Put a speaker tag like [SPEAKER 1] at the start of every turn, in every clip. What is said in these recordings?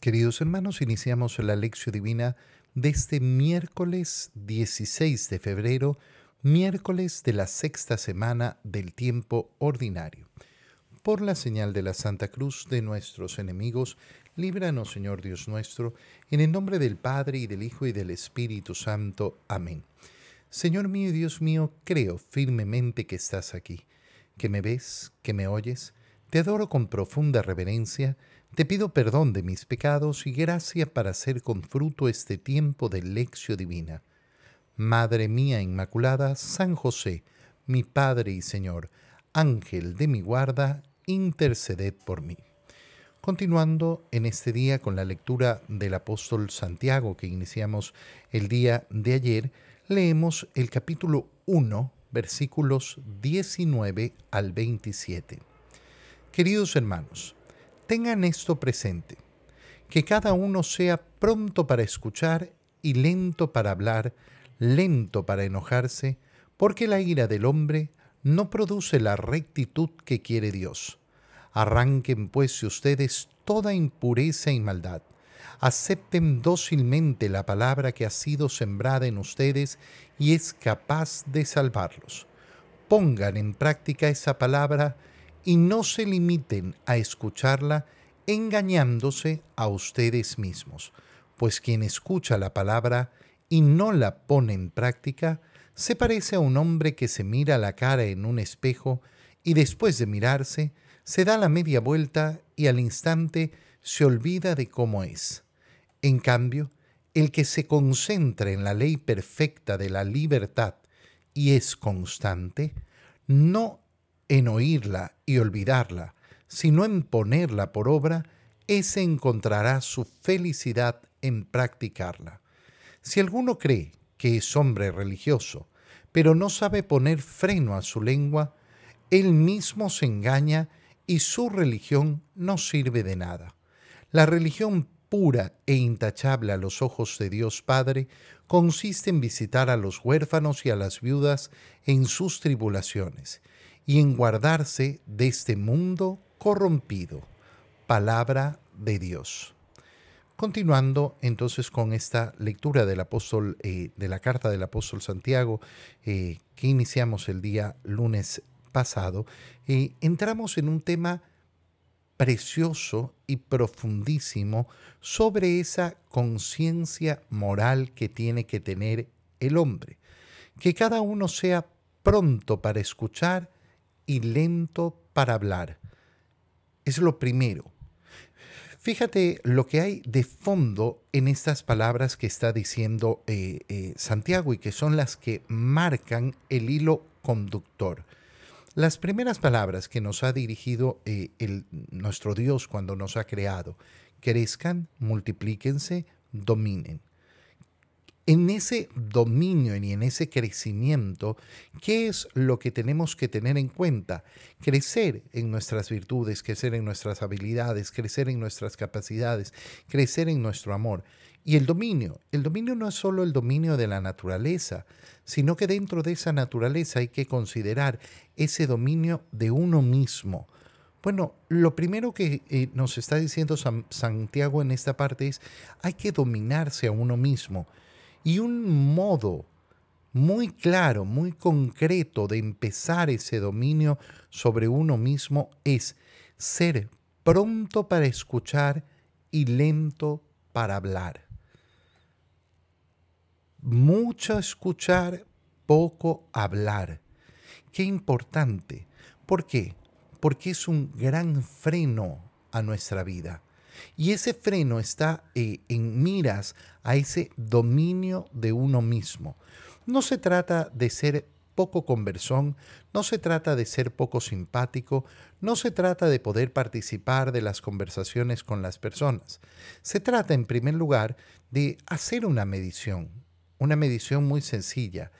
[SPEAKER 1] Queridos hermanos, iniciamos la lección divina de este miércoles 16 de febrero, miércoles de la sexta semana del tiempo ordinario. Por la señal de la Santa Cruz de nuestros enemigos, líbranos, Señor Dios nuestro, en el nombre del Padre y del Hijo y del Espíritu Santo. Amén. Señor mío y Dios mío, creo firmemente que estás aquí, que me ves, que me oyes, te adoro con profunda reverencia, te pido perdón de mis pecados y gracia para hacer con fruto este tiempo de lección divina. Madre mía Inmaculada, San José, mi Padre y Señor, Ángel de mi guarda, interceded por mí. Continuando en este día con la lectura del apóstol Santiago que iniciamos el día de ayer, leemos el capítulo 1, versículos 19 al 27. Queridos hermanos, tengan esto presente, que cada uno sea pronto para escuchar y lento para hablar, lento para enojarse, porque la ira del hombre no produce la rectitud que quiere Dios. Arranquen pues ustedes toda impureza y maldad. Acepten dócilmente la palabra que ha sido sembrada en ustedes y es capaz de salvarlos. Pongan en práctica esa palabra y no se limiten a escucharla engañándose a ustedes mismos, pues quien escucha la palabra y no la pone en práctica, se parece a un hombre que se mira la cara en un espejo y después de mirarse, se da la media vuelta y al instante se olvida de cómo es. En cambio, el que se concentra en la ley perfecta de la libertad y es constante, no en oírla y olvidarla, sino en ponerla por obra, ese encontrará su felicidad en practicarla. Si alguno cree que es hombre religioso, pero no sabe poner freno a su lengua, él mismo se engaña y su religión no sirve de nada. La religión pura e intachable a los ojos de Dios Padre consiste en visitar a los huérfanos y a las viudas en sus tribulaciones y en guardarse de este mundo corrompido. Palabra de Dios. Continuando entonces con esta lectura del apóstol, eh, de la carta del apóstol Santiago, eh, que iniciamos el día lunes pasado, eh, entramos en un tema precioso y profundísimo sobre esa conciencia moral que tiene que tener el hombre. Que cada uno sea pronto para escuchar y lento para hablar. Es lo primero. Fíjate lo que hay de fondo en estas palabras que está diciendo eh, eh, Santiago y que son las que marcan el hilo conductor. Las primeras palabras que nos ha dirigido eh, nuestro Dios cuando nos ha creado, crezcan, multiplíquense, dominen en ese dominio y en ese crecimiento, ¿qué es lo que tenemos que tener en cuenta? Crecer en nuestras virtudes, crecer en nuestras habilidades, crecer en nuestras capacidades, crecer en nuestro amor. Y el dominio, el dominio no es solo el dominio de la naturaleza, sino que dentro de esa naturaleza hay que considerar ese dominio de uno mismo. Bueno, lo primero que eh, nos está diciendo Santiago en esta parte es, hay que dominarse a uno mismo. Y un modo muy claro, muy concreto de empezar ese dominio sobre uno mismo es ser pronto para escuchar y lento para hablar. Mucho escuchar, poco hablar. Qué importante. ¿Por qué? Porque es un gran freno a nuestra vida. Y ese freno está eh, en miras a ese dominio de uno mismo. No se trata de ser poco conversón, no se trata de ser poco simpático, no se trata de poder participar de las conversaciones con las personas. Se trata, en primer lugar, de hacer una medición, una medición muy sencilla.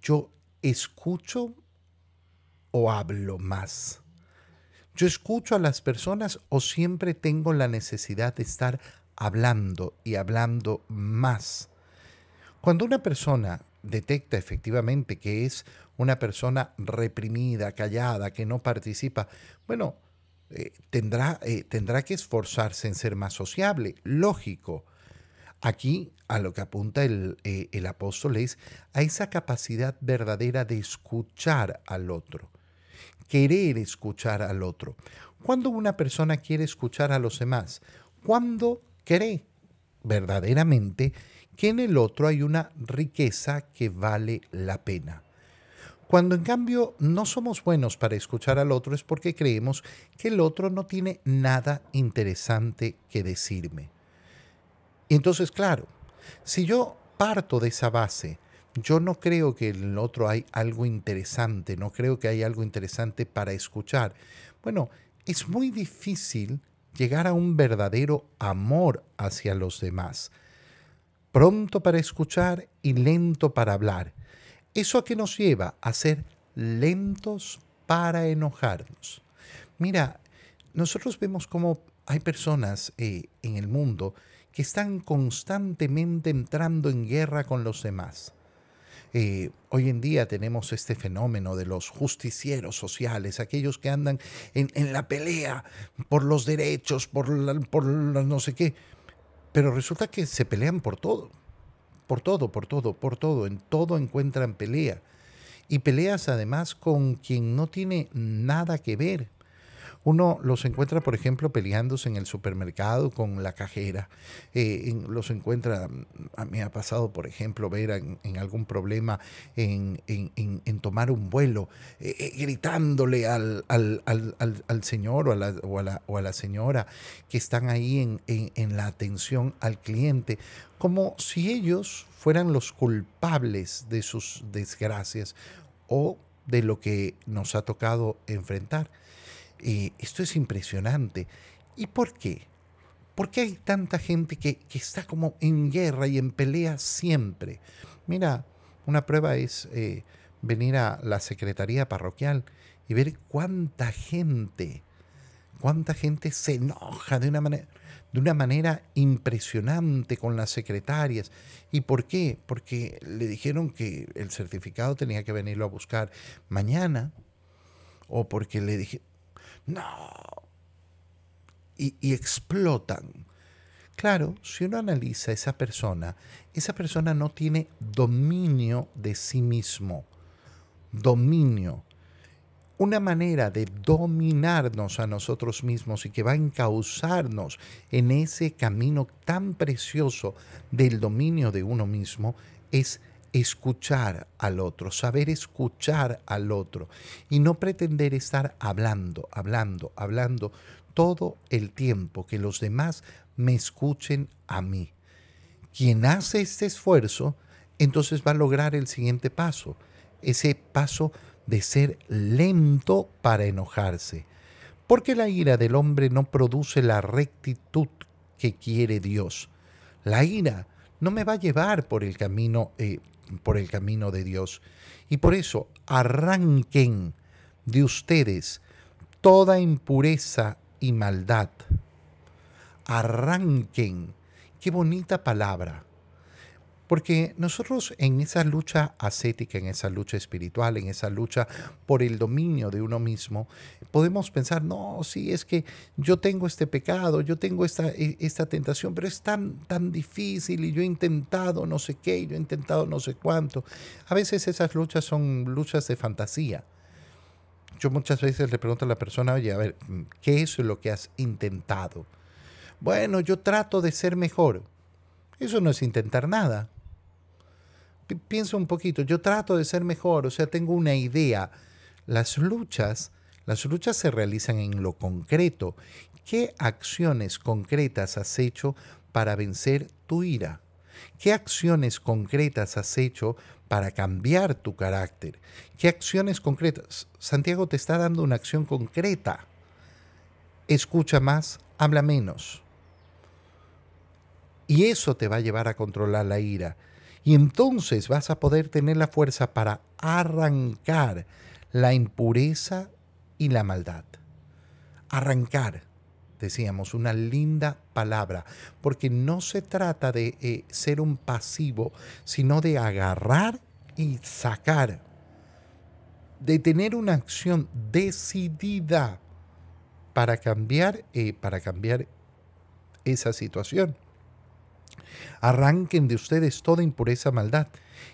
[SPEAKER 1] Yo escucho o hablo más. ¿Yo escucho a las personas o siempre tengo la necesidad de estar hablando y hablando más? Cuando una persona detecta efectivamente que es una persona reprimida, callada, que no participa, bueno, eh, tendrá, eh, tendrá que esforzarse en ser más sociable, lógico. Aquí a lo que apunta el, eh, el apóstol es a esa capacidad verdadera de escuchar al otro, querer escuchar al otro. Cuando una persona quiere escuchar a los demás, cuando cree verdaderamente que en el otro hay una riqueza que vale la pena. Cuando en cambio no somos buenos para escuchar al otro es porque creemos que el otro no tiene nada interesante que decirme. entonces, claro, si yo parto de esa base, yo no creo que en el otro hay algo interesante, no creo que hay algo interesante para escuchar. Bueno, es muy difícil llegar a un verdadero amor hacia los demás. Pronto para escuchar y lento para hablar. ¿Eso a qué nos lleva? A ser lentos para enojarnos. Mira, nosotros vemos cómo hay personas eh, en el mundo que están constantemente entrando en guerra con los demás. Eh, hoy en día tenemos este fenómeno de los justicieros sociales, aquellos que andan en, la pelea por los derechos, por, por no sé qué, pero resulta que se pelean por todo por todo, por todo, por todo, en todo encuentran pelea. Y peleas además con quien no tiene nada que ver. Uno los encuentra, por ejemplo, peleándose en el supermercado con la cajera. Eh, los encuentra, a mí ha pasado, por ejemplo, ver en, algún problema en, tomar un vuelo, eh, eh, gritándole al, señor o a, la, o a, la, señora que están ahí en la atención al cliente, como si ellos fueran los culpables de sus desgracias o de lo que nos ha tocado enfrentar. Eh, esto es impresionante. ¿Y por qué? ¿Por qué hay tanta gente que, está como en guerra y en pelea siempre? Mira, una prueba es eh, venir a la secretaría parroquial y ver cuánta gente, cuánta gente se enoja de una manera, de una manera impresionante con las secretarias. ¿Y por qué? Porque le dijeron que el certificado tenía que venirlo a buscar mañana o porque le dije, no. Y, explotan. Claro, si uno analiza a esa persona, esa persona no tiene dominio de sí mismo. Dominio. Una manera de dominarnos a nosotros mismos y que va a encauzarnos en ese camino tan precioso del dominio de uno mismo es escuchar al otro, saber escuchar al otro y no pretender estar hablando, hablando, hablando todo el tiempo, que los demás me escuchen a mí. Quien hace este esfuerzo, entonces va a lograr el siguiente paso, ese paso de ser lento para enojarse, porque la ira del hombre no produce la rectitud que quiere Dios. La ira no me va a llevar por el camino eh, por el camino de Dios. Y por eso arranquen de ustedes toda impureza y maldad. Arranquen. Qué bonita palabra. Porque nosotros en esa lucha ascética, en esa lucha espiritual, en esa lucha por el dominio de uno mismo, podemos pensar, no, sí, es que yo tengo este pecado, yo tengo esta, e, tentación, pero es tan, tan difícil y yo he intentado no sé qué, yo he intentado no sé cuánto. A veces esas luchas son luchas de fantasía. Yo muchas veces le pregunto a la persona, oye, a ver, ¿qué es lo que has intentado? Bueno, yo trato de ser mejor. Eso no es intentar nada pienso un poquito, yo trato de ser mejor, o sea, tengo una idea. Las luchas, las luchas se realizan en lo concreto. ¿Qué acciones concretas has hecho para vencer tu ira? ¿Qué acciones concretas has hecho para cambiar tu carácter? ¿Qué acciones concretas? Santiago te está dando una acción concreta. Escucha más, habla menos. Y eso te va a llevar a controlar la ira. Y entonces vas a poder tener la fuerza para arrancar la impureza y la maldad. Arrancar, decíamos, una linda palabra, porque no se trata de eh, ser un pasivo, sino de agarrar y sacar, de tener una acción decidida para cambiar, eh, para cambiar esa situación. Arranquen de ustedes toda impureza, maldad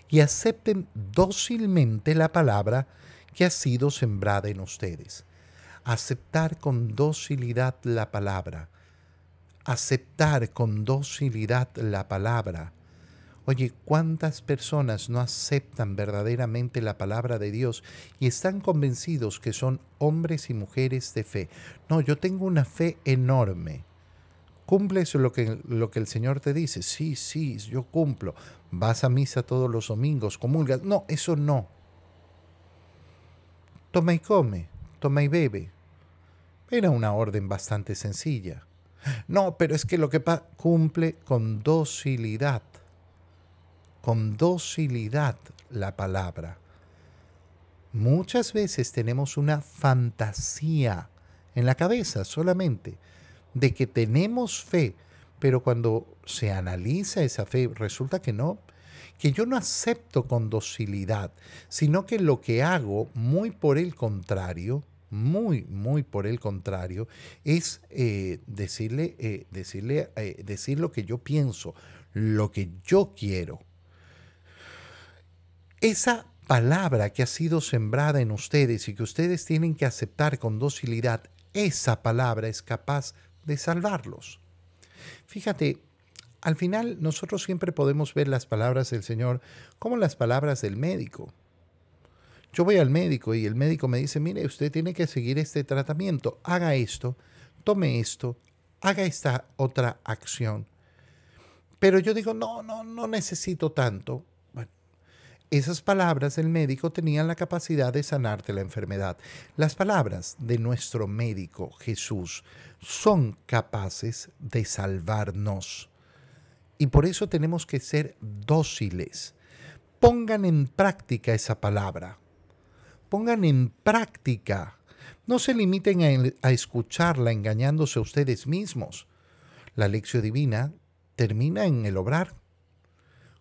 [SPEAKER 1] y acepten dócilmente la palabra que ha sido sembrada en ustedes. Aceptar con docilidad la palabra. Aceptar con docilidad la palabra. Oye, ¿cuántas personas no aceptan verdaderamente la palabra de Dios y están convencidos que son hombres y mujeres de fe? No, yo tengo una fe enorme. ¿Cumples lo que, lo que el Señor te dice? Sí, sí, yo cumplo. Vas a misa todos los domingos, comulgas. No, eso no. Toma y come, toma y bebe. Era una orden bastante sencilla. No, pero es que lo que cumple con docilidad, con docilidad la palabra. Muchas veces tenemos una fantasía en la cabeza solamente de que tenemos fe, pero cuando se analiza esa fe resulta que no, que yo no acepto con docilidad, sino que lo que hago, muy por el contrario, muy, muy por el contrario, es eh, decirle, eh, decirle eh, decir lo que yo pienso, lo que yo quiero. Esa palabra que ha sido sembrada en ustedes y que ustedes tienen que aceptar con docilidad, esa palabra es capaz salvarlos. Fíjate, al final nosotros siempre podemos ver las palabras del Señor como las palabras del médico. Yo voy al médico y el médico me dice, mire, usted tiene que seguir este tratamiento, haga esto, tome esto, haga esta otra acción. Pero yo digo, no, no, no necesito tanto. Esas palabras del médico tenían la capacidad de sanarte la enfermedad. Las palabras de nuestro médico Jesús son capaces de salvarnos. Y por eso tenemos que ser dóciles. Pongan en práctica esa palabra. Pongan en práctica. No se limiten a, escucharla engañándose a ustedes mismos. La lección divina termina en el obrar.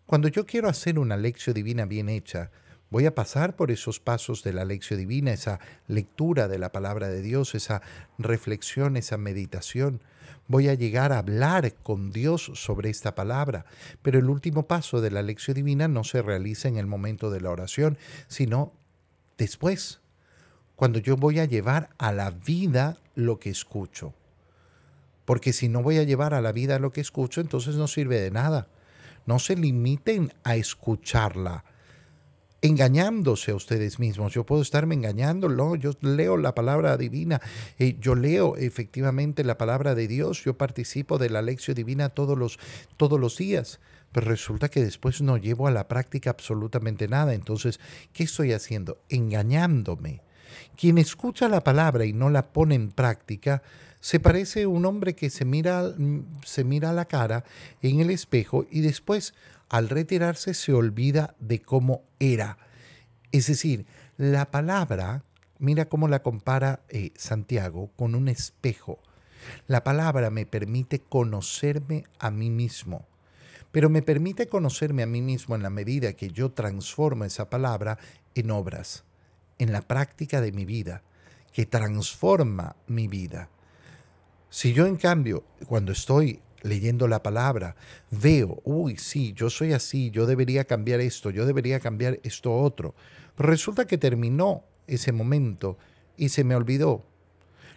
[SPEAKER 1] Cuando yo quiero hacer una lección divina bien hecha, voy a pasar por esos pasos de la lección divina, esa lectura de la palabra de Dios, esa reflexión, esa meditación. Voy a llegar a hablar con Dios sobre esta palabra. Pero el último paso de la lección divina no se realiza en el momento de la oración, sino después, cuando yo voy a llevar a la vida lo que escucho. Porque si no voy a llevar a la vida lo que escucho, entonces no sirve de nada. No se limiten a escucharla engañándose a ustedes mismos. Yo puedo estarme engañando, yo leo la palabra divina, eh, yo leo efectivamente la palabra de Dios, yo participo de la lección divina todos los, todos los días, pero resulta que después no llevo a la práctica absolutamente nada. Entonces, ¿qué estoy haciendo? Engañándome. Quien escucha la palabra y no la pone en práctica, se parece un hombre que se mira, se mira la cara en el espejo y después al retirarse se olvida de cómo era. Es decir, la palabra, mira cómo la compara eh, Santiago con un espejo. La palabra me permite conocerme a mí mismo, pero me permite conocerme a mí mismo en la medida que yo transformo esa palabra en obras, en la práctica de mi vida, que transforma mi vida. Si yo en cambio, cuando estoy leyendo la palabra, veo, uy, sí, yo soy así, yo debería cambiar esto, yo debería cambiar esto otro, resulta que terminó ese momento y se me olvidó.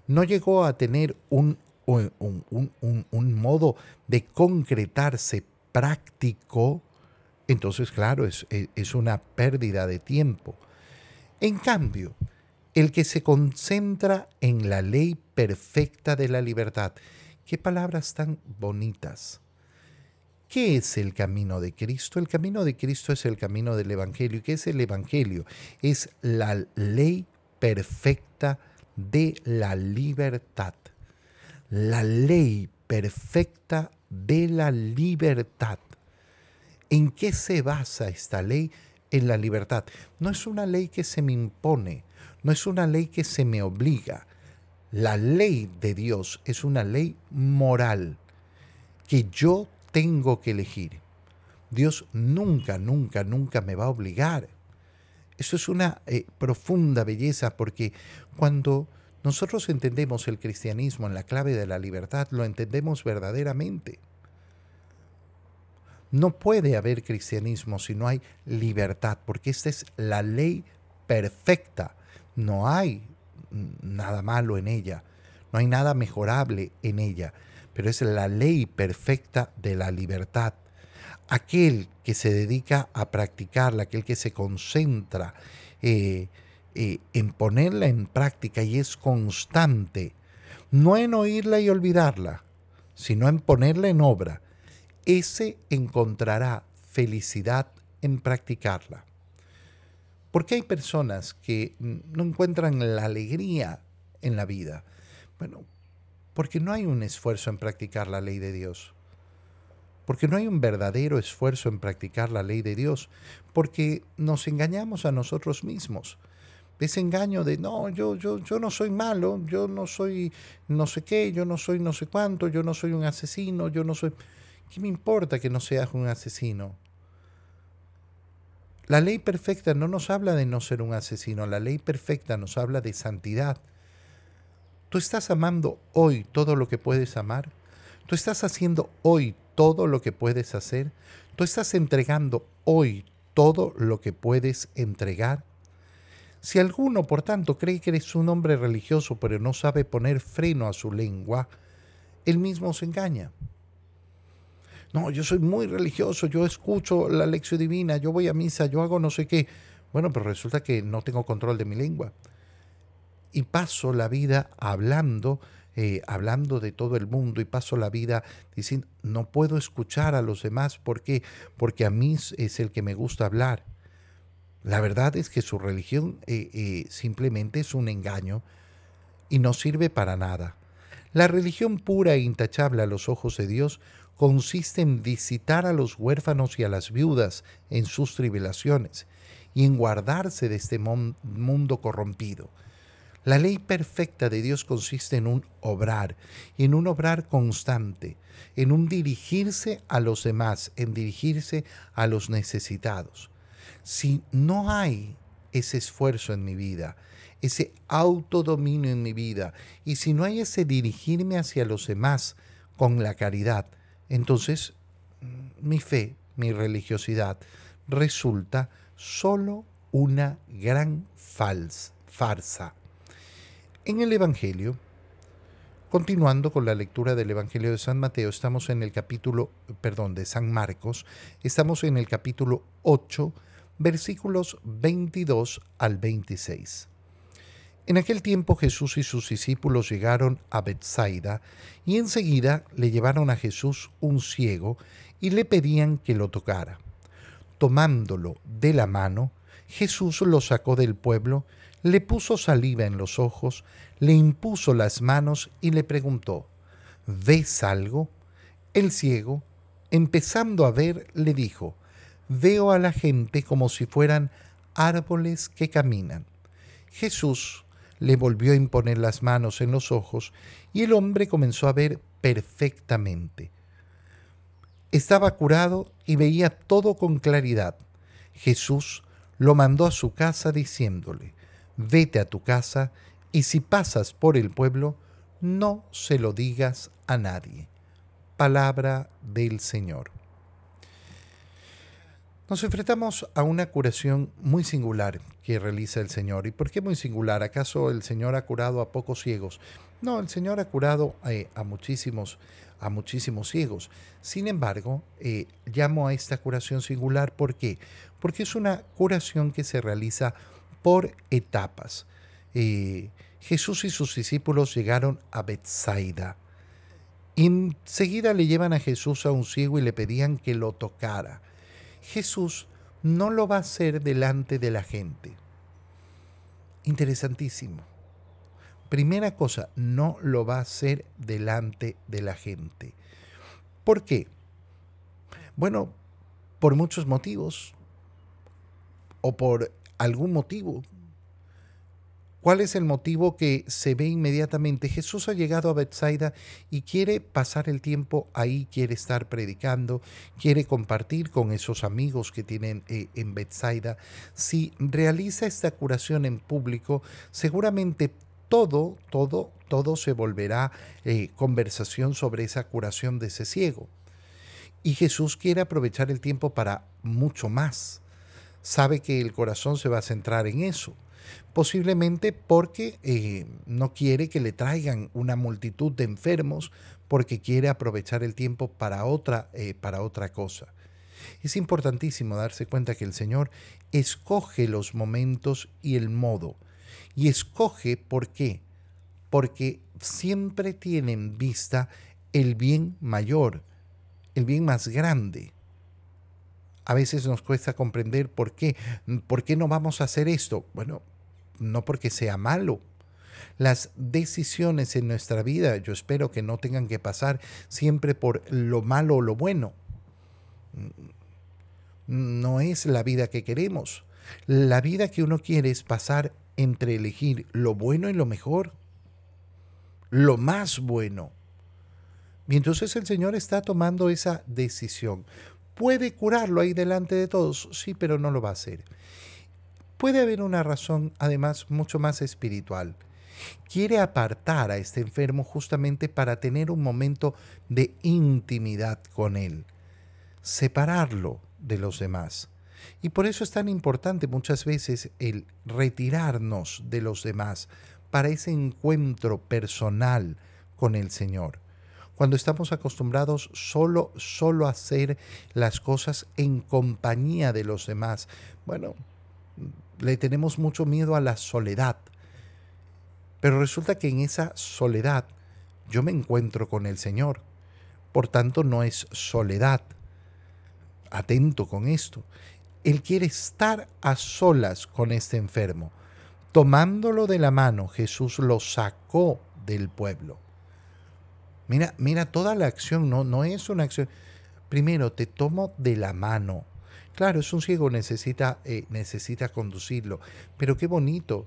[SPEAKER 1] No llegó a tener un, un, un modo de concretarse práctico, entonces claro, es, es una pérdida de tiempo. En cambio, el que se concentra en la ley perfecta de la libertad. Qué palabras tan bonitas. ¿Qué es el camino de Cristo? El camino de Cristo es el camino del Evangelio. ¿Y qué es el Evangelio? Es la ley perfecta de la libertad. La ley perfecta de la libertad. ¿En qué se basa esta ley? En la libertad. No es una ley que se me impone, no es una ley que se me obliga. La ley de Dios es una ley moral que yo tengo que elegir. Dios nunca, nunca, nunca me va a obligar. Eso es una eh, profunda belleza porque cuando nosotros entendemos el cristianismo en la clave de la libertad, lo entendemos verdaderamente. No puede haber cristianismo si no hay libertad, porque esta es la ley perfecta. No hay nada malo en ella, no hay nada mejorable en ella, pero es la ley perfecta de la libertad. Aquel que se dedica a practicarla, aquel que se concentra eh, eh, en ponerla en práctica y es constante, no en oírla y olvidarla, sino en ponerla en obra, ese encontrará felicidad en practicarla. ¿Por qué hay personas que no encuentran la alegría en la vida? Bueno, porque no hay un esfuerzo en practicar la ley de Dios. Porque no hay un verdadero esfuerzo en practicar la ley de Dios. Porque nos engañamos a nosotros mismos ese engaño de no, yo, yo, yo no soy malo, yo no soy no sé qué, yo no soy no sé cuánto, yo no soy un asesino, yo no soy... ¿Qué me importa que no seas un asesino? La ley perfecta no nos habla de no ser un asesino, la ley perfecta nos habla de santidad. ¿Tú estás amando hoy todo lo que puedes amar? ¿Tú estás haciendo hoy todo lo que puedes hacer? ¿Tú estás entregando hoy todo lo que puedes entregar? Si alguno, por tanto, cree que eres un hombre religioso pero no sabe poner freno a su lengua, él mismo se engaña. No, yo soy muy religioso, yo escucho la lección divina, yo voy a misa, yo hago no sé qué. Bueno, pero resulta que no tengo control de mi lengua. Y paso la vida hablando, eh, hablando de todo el mundo y paso la vida diciendo, no puedo escuchar a los demás. ¿Por qué? Porque a mí es el que me gusta hablar. La verdad es que su religión eh, eh, simplemente es un engaño y no sirve para nada. La religión pura e intachable a los ojos de Dios consiste en visitar a los huérfanos y a las viudas en sus tribulaciones y en guardarse de este mundo corrompido. La ley perfecta de Dios consiste en un obrar, en un obrar constante, en un dirigirse a los demás, en dirigirse a los necesitados si no hay ese esfuerzo en mi vida, ese autodominio en mi vida, y si no hay ese dirigirme hacia los demás con la caridad, entonces mi fe, mi religiosidad resulta solo una gran farsa. En el Evangelio, continuando con la lectura del Evangelio de San Mateo, estamos en el capítulo, perdón, de San Marcos, estamos en el capítulo 8, versículos 22 al 26. En aquel tiempo Jesús y sus discípulos llegaron a Bethsaida y enseguida le llevaron a Jesús un ciego y le pedían que lo tocara. Tomándolo de la mano, Jesús lo sacó del pueblo, le puso saliva en los ojos, le impuso las manos y le preguntó, ¿ves algo? El ciego, empezando a ver, le dijo, veo a la gente como si fueran árboles que caminan. Jesús le volvió a imponer las manos en los ojos y el hombre comenzó a ver perfectamente. Estaba curado y veía todo con claridad. Jesús lo mandó a su casa diciéndole, vete a tu casa y si pasas por el pueblo, no se lo digas a nadie. Palabra del Señor. Nos enfrentamos a una curación muy singular que realiza el Señor. ¿Y por qué muy singular? ¿Acaso el Señor ha curado a pocos ciegos? No, el Señor ha curado eh, a, muchísimos, a muchísimos ciegos. Sin embargo, eh, llamo a esta curación singular ¿por qué? Porque es una curación que se realiza por etapas. Eh, Jesús y sus discípulos llegaron a Bethsaida. Enseguida le llevan a Jesús a un ciego y le pedían que lo tocara. Jesús no lo va a hacer delante de la gente. Interesantísimo. Primera cosa, no lo va a hacer delante de la gente. ¿Por qué? Bueno, por muchos motivos o por algún motivo. ¿Cuál es el motivo que se ve inmediatamente? Jesús ha llegado a Bethsaida y quiere pasar el tiempo ahí, quiere estar predicando, quiere compartir con esos amigos que tienen eh, en Bethsaida. Si realiza esta curación en público, seguramente todo, todo, todo se volverá eh, conversación sobre esa curación de ese ciego. Y Jesús quiere aprovechar el tiempo para mucho más. Sabe que el corazón se va a centrar en eso. Posiblemente porque eh, no quiere que le traigan una multitud de enfermos, porque quiere aprovechar el tiempo para otra, eh, para otra cosa. Es importantísimo darse cuenta que el Señor escoge los momentos y el modo. Y escoge por qué porque siempre tiene en vista el bien mayor, el bien más grande. A veces nos cuesta comprender por qué, por qué no vamos a hacer esto. Bueno, no porque sea malo. Las decisiones en nuestra vida, yo espero que no tengan que pasar siempre por lo malo o lo bueno. No es la vida que queremos. La vida que uno quiere es pasar entre elegir lo bueno y lo mejor lo más bueno. Y entonces el Señor está tomando esa decisión. ¿Puede curarlo ahí delante de todos? Sí, pero no lo va a hacer. Puede haber una razón, además, mucho más espiritual. Quiere apartar a este enfermo justamente para tener un momento de intimidad con él, separarlo de los demás. Y por eso es tan importante muchas veces el retirarnos de los demás para ese encuentro personal con el Señor. Cuando estamos acostumbrados solo, solo a hacer las cosas en compañía de los demás, bueno, le tenemos mucho miedo a la soledad. Pero resulta que en esa soledad yo me encuentro con el Señor. Por tanto, no es soledad. Atento con esto. Él quiere estar a solas con este enfermo. Tomándolo de la mano, Jesús lo sacó del pueblo. Mira, mira toda la acción, no, no es una acción. Primero, te tomo de la mano. Claro, es un ciego, necesita, eh, necesita conducirlo. Pero qué bonito,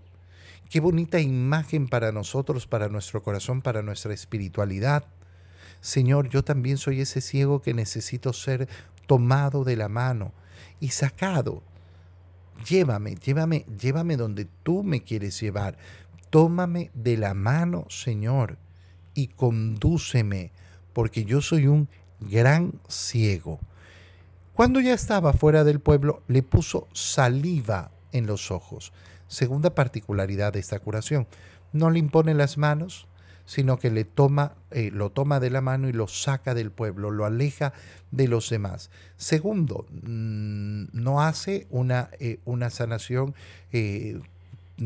[SPEAKER 1] qué bonita imagen para nosotros, para nuestro corazón, para nuestra espiritualidad. Señor, yo también soy ese ciego que necesito ser tomado de la mano y sacado llévame, llévame, llévame donde tú me quieres llevar. Tómame de la mano, Señor, y condúceme, porque yo soy un gran ciego. Cuando ya estaba fuera del pueblo, le puso saliva en los ojos. Segunda particularidad de esta curación. No le impone las manos, sino que le toma, eh, lo toma de la mano y lo saca del pueblo, lo aleja de los demás. Segundo, mm, no hace una, eh, una sanación eh,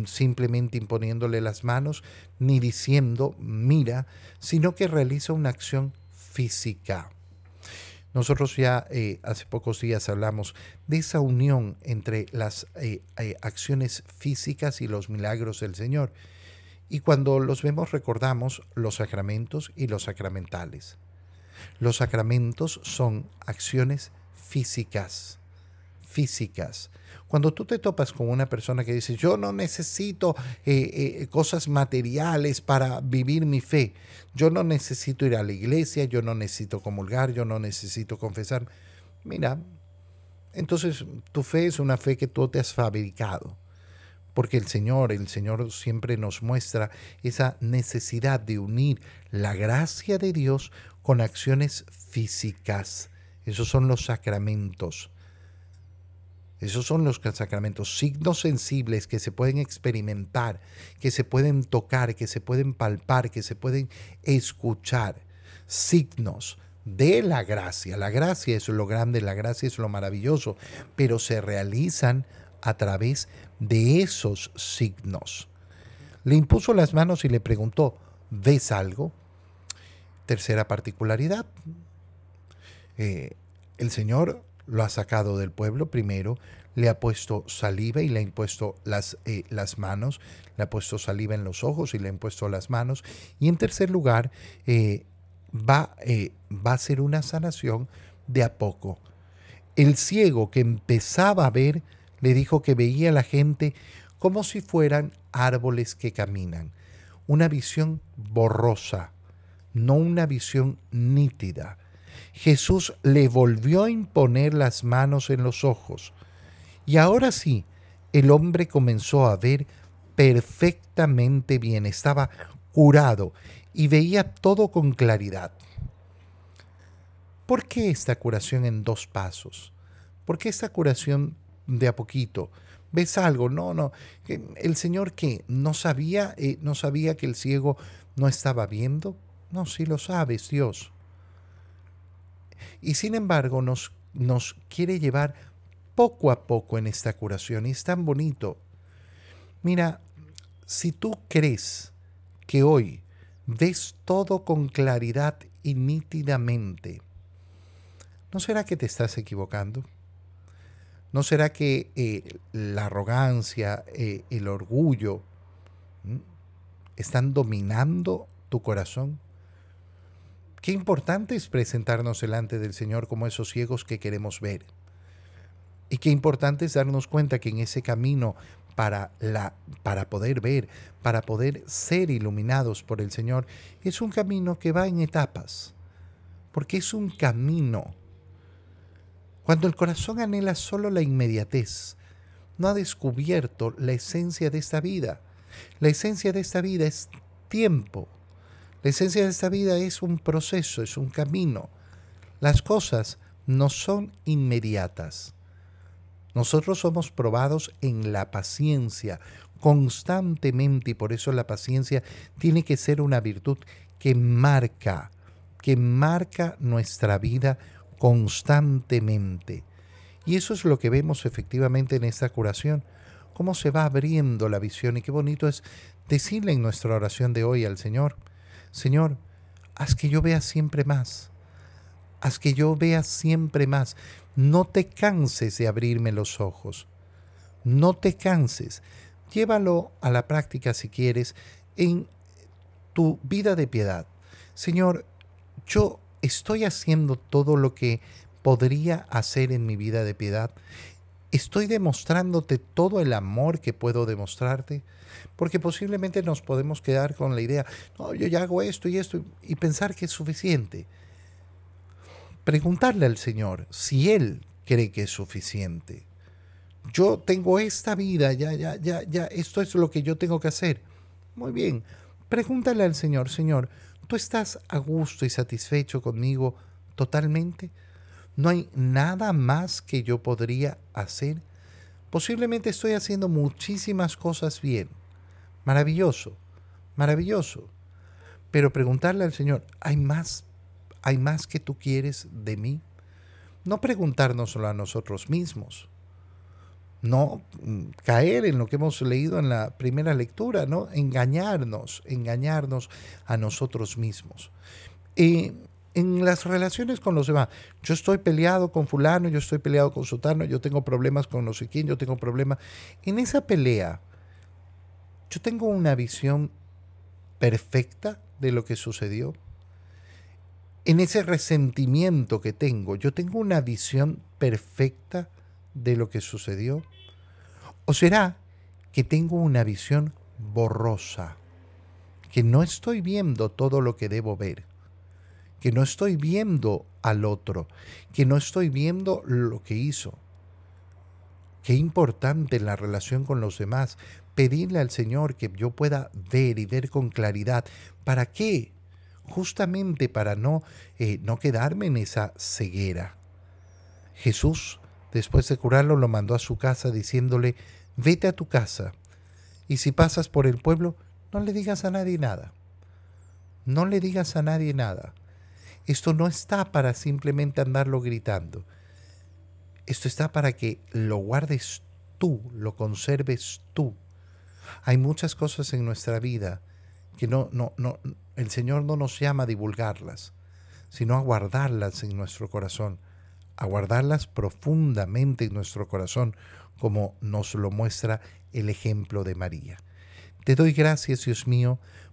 [SPEAKER 1] simplemente imponiéndole las manos ni diciendo mira, sino que realiza una acción física. Nosotros ya hace pocos días hablamos de esa unión entre las acciones físicas y los milagros del Señor. Y cuando los vemos recordamos los sacramentos y los sacramentales. Los sacramentos son acciones físicas, físicas. Cuando tú te topas con una persona que dice, yo no necesito eh, eh, cosas materiales para vivir mi fe, yo no necesito ir a la iglesia, yo no necesito comulgar, yo no necesito confesar, mira, entonces tu fe es una fe que tú te has fabricado porque el Señor, el Señor siempre nos muestra esa necesidad de unir la gracia de Dios con acciones físicas. Esos son los sacramentos. Esos son los sacramentos, signos sensibles que se pueden experimentar, que se pueden tocar, que se pueden palpar, que se pueden escuchar. Signos de la gracia. La gracia es lo grande, la gracia es lo maravilloso, pero se realizan a través de esos signos. Le impuso las manos y le preguntó, ¿ves algo? Tercera particularidad. Eh, el Señor lo ha sacado del pueblo primero, le ha puesto saliva y le ha impuesto las, eh, las manos, le ha puesto saliva en los ojos y le ha impuesto las manos. Y en tercer lugar, eh, va, va a ser una sanación de a poco. El ciego que empezaba a ver, le dijo que veía a la gente como si fueran árboles que caminan. Una visión borrosa, no una visión nítida. Jesús le volvió a imponer las manos en los ojos. Y ahora sí, el hombre comenzó a ver perfectamente bien, estaba curado y veía todo con claridad. ¿Por qué esta curación en dos pasos? ¿Por qué esta curación de a poquito? ¿Ves algo? No, no. El Señor que no sabía, eh, no sabía que el ciego no estaba viendo. No, sí lo sabes, Dios. Y sin embargo nos, nos quiere llevar poco a poco en esta curación y es tan bonito. Mira, si tú crees que hoy ves todo con claridad y nítidamente, ¿no será que te estás equivocando? ¿No será que eh, la arrogancia, eh, el orgullo, están dominando tu corazón? Qué importante es presentarnos delante del Señor como esos ciegos que queremos ver. Y qué importante es darnos cuenta que en ese camino para, la, para poder ver, para poder ser iluminados por el Señor, es un camino que va en etapas. Porque es un camino cuando el corazón anhela solo la inmediatez, no ha descubierto la esencia de esta vida. La esencia de esta vida es tiempo. La esencia de esta vida es un proceso, es un camino. Las cosas no son inmediatas. Nosotros somos probados en la paciencia constantemente y por eso la paciencia tiene que ser una virtud que marca, que marca nuestra vida constantemente. Y eso es lo que vemos efectivamente en esta curación, cómo se va abriendo la visión y qué bonito es decirle en nuestra oración de hoy al Señor, Señor, haz que yo vea siempre más, haz que yo vea siempre más, no te canses de abrirme los ojos, no te canses, llévalo a la práctica si quieres en tu vida de piedad. Señor, yo ¿Estoy haciendo todo lo que podría hacer en mi vida de piedad? ¿Estoy demostrándote todo el amor que puedo demostrarte? Porque posiblemente nos podemos quedar con la idea, no, yo ya hago esto y esto, y pensar que es suficiente. Preguntarle al Señor si Él cree que es suficiente. Yo tengo esta vida, ya, ya, ya, ya, esto es lo que yo tengo que hacer. Muy bien, pregúntale al Señor, Señor, ¿Tú estás a gusto y satisfecho conmigo totalmente? ¿No hay nada más que yo podría hacer? Posiblemente estoy haciendo muchísimas cosas bien. Maravilloso, maravilloso. Pero preguntarle al Señor, ¿hay más? ¿Hay más que tú quieres de mí? No preguntárnoslo a nosotros mismos no mm, caer en lo que hemos leído en la primera lectura, ¿no? Engañarnos, engañarnos a nosotros mismos. Y en las relaciones con los demás, yo estoy peleado con fulano, yo estoy peleado con sotano, yo tengo problemas con no sé quién, yo tengo problemas. En esa pelea, yo tengo una visión perfecta de lo que sucedió. En ese resentimiento que tengo, yo tengo una visión perfecta de lo que sucedió? ¿O será que tengo una visión borrosa, que no estoy viendo todo lo que debo ver, que no estoy viendo al otro, que no estoy viendo lo que hizo? Qué importante la relación con los demás pedirle al Señor que yo pueda ver y ver con claridad. ¿Para qué? Justamente para no, eh, no quedarme en esa ceguera. Jesús Después de curarlo, lo mandó a su casa diciéndole, vete a tu casa, y si pasas por el pueblo, no le digas a nadie nada. No le digas a nadie nada. Esto no está para simplemente andarlo gritando. Esto está para que lo guardes tú, lo conserves tú. Hay muchas cosas en nuestra vida que no, no, no, el Señor no nos llama a divulgarlas, sino a guardarlas en nuestro corazón a guardarlas profundamente en nuestro corazón, como nos lo muestra el ejemplo de María. Te doy gracias, Dios mío,